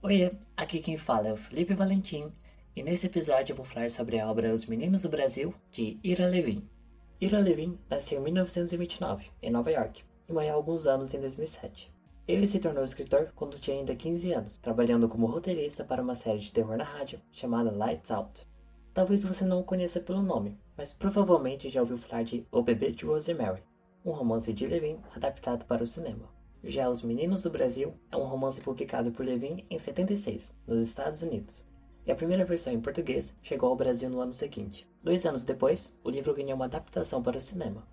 Oiê, aqui quem fala é o Felipe Valentim e nesse episódio eu vou falar sobre a obra Os Meninos do Brasil, de Ira Levin. Ira Levin nasceu em 1929, em Nova York, e morreu alguns anos em 2007. Ele se tornou escritor quando tinha ainda 15 anos, trabalhando como roteirista para uma série de terror na rádio chamada Lights Out. Talvez você não o conheça pelo nome, mas provavelmente já ouviu falar de O Bebê de Rosemary, um romance de Levin adaptado para o cinema. Já Os Meninos do Brasil é um romance publicado por Levin em 76, nos Estados Unidos, e a primeira versão em português chegou ao Brasil no ano seguinte. Dois anos depois, o livro ganhou uma adaptação para o cinema.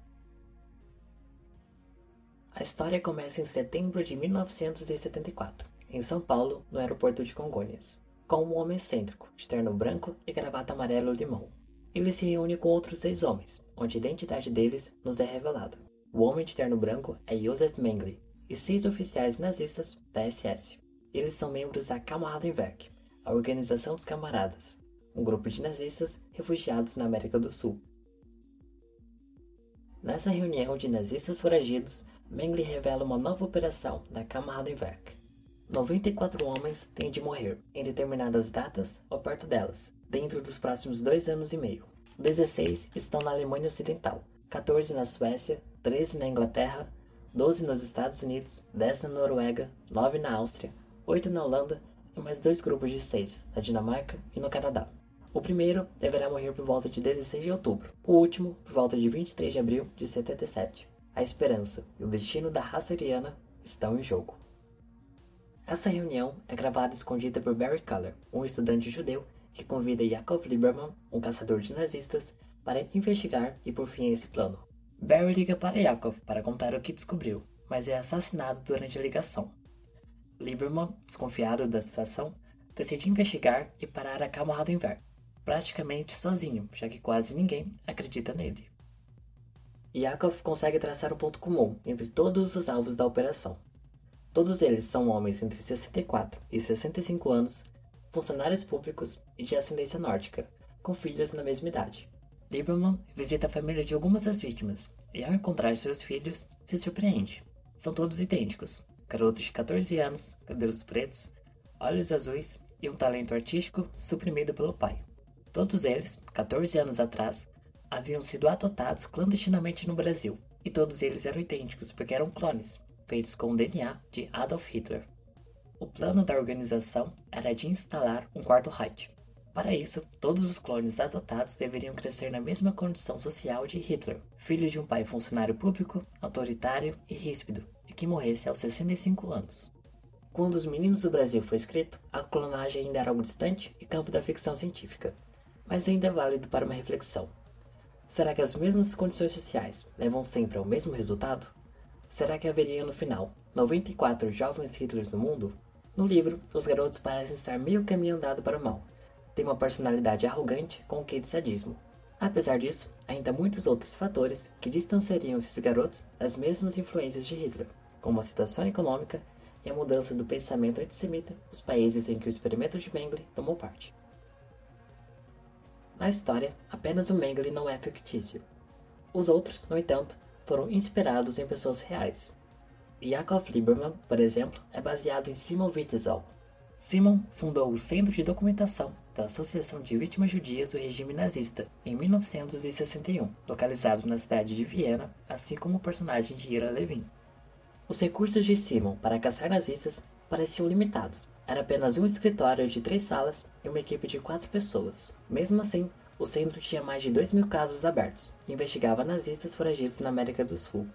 A história começa em setembro de 1974, em São Paulo, no aeroporto de Congonhas, com um homem excêntrico, de terno branco e gravata amarelo-limão. Ele se reúne com outros seis homens, onde a identidade deles nos é revelada. O homem de terno branco é Josef Mengele, e seis oficiais nazistas da SS. Eles são membros da Kameradenwerk, a Organização dos Camaradas, um grupo de nazistas refugiados na América do Sul. Nessa reunião de nazistas foragidos, Mengele revela uma nova operação da Kameradenwerk. 94 homens têm de morrer em determinadas datas ou perto delas, dentro dos próximos dois anos e meio. 16 estão na Alemanha Ocidental, 14 na Suécia, 13 na Inglaterra, 12 nos Estados Unidos, 10 na Noruega, 9 na Áustria, 8 na Holanda e mais dois grupos de 6 na Dinamarca e no Canadá. O primeiro deverá morrer por volta de 16 de outubro, o último por volta de 23 de abril de 77. A esperança e o destino da raça ariana estão em jogo. Essa reunião é gravada escondida por Barry Culler, um estudante judeu que convida Yakov Lieberman, um caçador de nazistas, para investigar e por fim esse plano. Barry liga para Yakov para contar o que descobriu, mas é assassinado durante a ligação. Lieberman, desconfiado da situação, decide investigar e parar a Kameradenwerk, praticamente sozinho, já que quase ninguém acredita nele. Yakov consegue traçar um ponto comum entre todos os alvos da operação. Todos eles são homens entre 64 e 65 anos, funcionários públicos e de ascendência nórdica, com filhos na mesma idade. Lieberman visita a família de algumas das vítimas e, ao encontrar seus filhos, se surpreende. São todos idênticos: garotos de 14 anos, cabelos pretos, olhos azuis e um talento artístico suprimido pelo pai. Todos eles, 14 anos atrás, haviam sido adotados clandestinamente no Brasil, e todos eles eram idênticos porque eram clones, feitos com o DNA de Adolf Hitler. O plano da organização era de instalar um quarto Reich, para isso, todos os clones adotados deveriam crescer na mesma condição social de Hitler, filho de um pai funcionário público, autoritário e ríspido, e que morresse aos 65 anos. Quando Os Meninos do Brasil foi escrito, a clonagem ainda era algo distante e campo da ficção científica, mas ainda é válido para uma reflexão. Será que as mesmas condições sociais levam sempre ao mesmo resultado? Será que haveria no final 94 jovens Hitlers no mundo? No livro, os garotos parecem estar meio caminho andado para o mal, tem uma personalidade arrogante com o que de sadismo. Apesar disso, ainda há muitos outros fatores que distanciariam esses garotos das mesmas influências de Hitler, como a situação econômica e a mudança do pensamento antissemita nos países em que o experimento de Mengele tomou parte. Na história, apenas o Mengele não é fictício. Os outros, no entanto, foram inspirados em pessoas reais. Yakov Lieberman, por exemplo, é baseado em Simon Witzel. Simon fundou o Centro de Documentação da Associação de Vítimas Judias do Regime Nazista, em 1961, localizado na cidade de Viena, assim como o personagem de Ira Levin. Os recursos de Simon para caçar nazistas pareciam limitados. Era apenas um escritório de três salas e uma equipe de quatro pessoas. Mesmo assim, o centro tinha mais de dois mil casos abertos e investigava nazistas foragidos na América do Sul.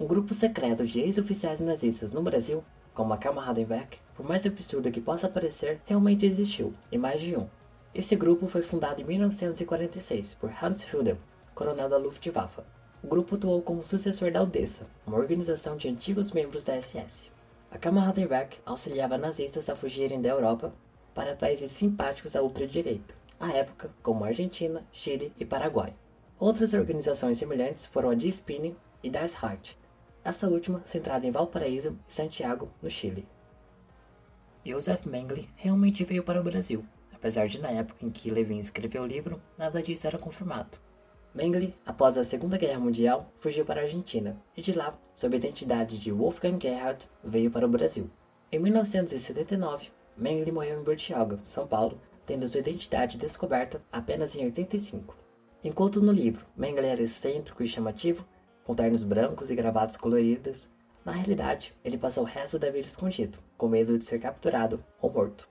Um grupo secreto de ex-oficiais nazistas no Brasil como a Kameradenwerk, por mais absurdo que possa parecer, realmente existiu, e mais de um. Esse grupo foi fundado em 1946 por Hans Hüdel, coronel da Luftwaffe. O grupo atuou como sucessor da Odessa, uma organização de antigos membros da SS. A Kameradenwerk auxiliava nazistas a fugirem da Europa para países simpáticos à ultradireita, à época como Argentina, Chile e Paraguai. Outras organizações semelhantes foram a Die Spinning e Das Reich, essa última centrada em Valparaíso e Santiago, no Chile. Josef Mengele realmente veio para o Brasil, apesar de na época em que Levin escreveu o livro, nada disso era confirmado. Mengele, após a Segunda Guerra Mundial, fugiu para a Argentina e de lá, sob a identidade de Wolfgang Gerhard, veio para o Brasil. Em Em 1979, Mengele morreu em Bertioga, São Paulo, tendo sua identidade descoberta apenas em 85. Enquanto no livro Mengele era excêntrico e chamativo, com ternos brancos e gravatas coloridas, na realidade ele passou o resto da vida escondido, com medo de ser capturado ou morto.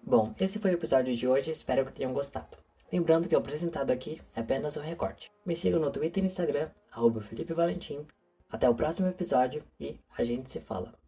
Bom, esse foi o episódio de hoje, espero que tenham gostado. Lembrando que o apresentado aqui é apenas um recorte. Me sigam no Twitter e Instagram, arroba Felipe Valentim. Até o próximo episódio e a gente se fala.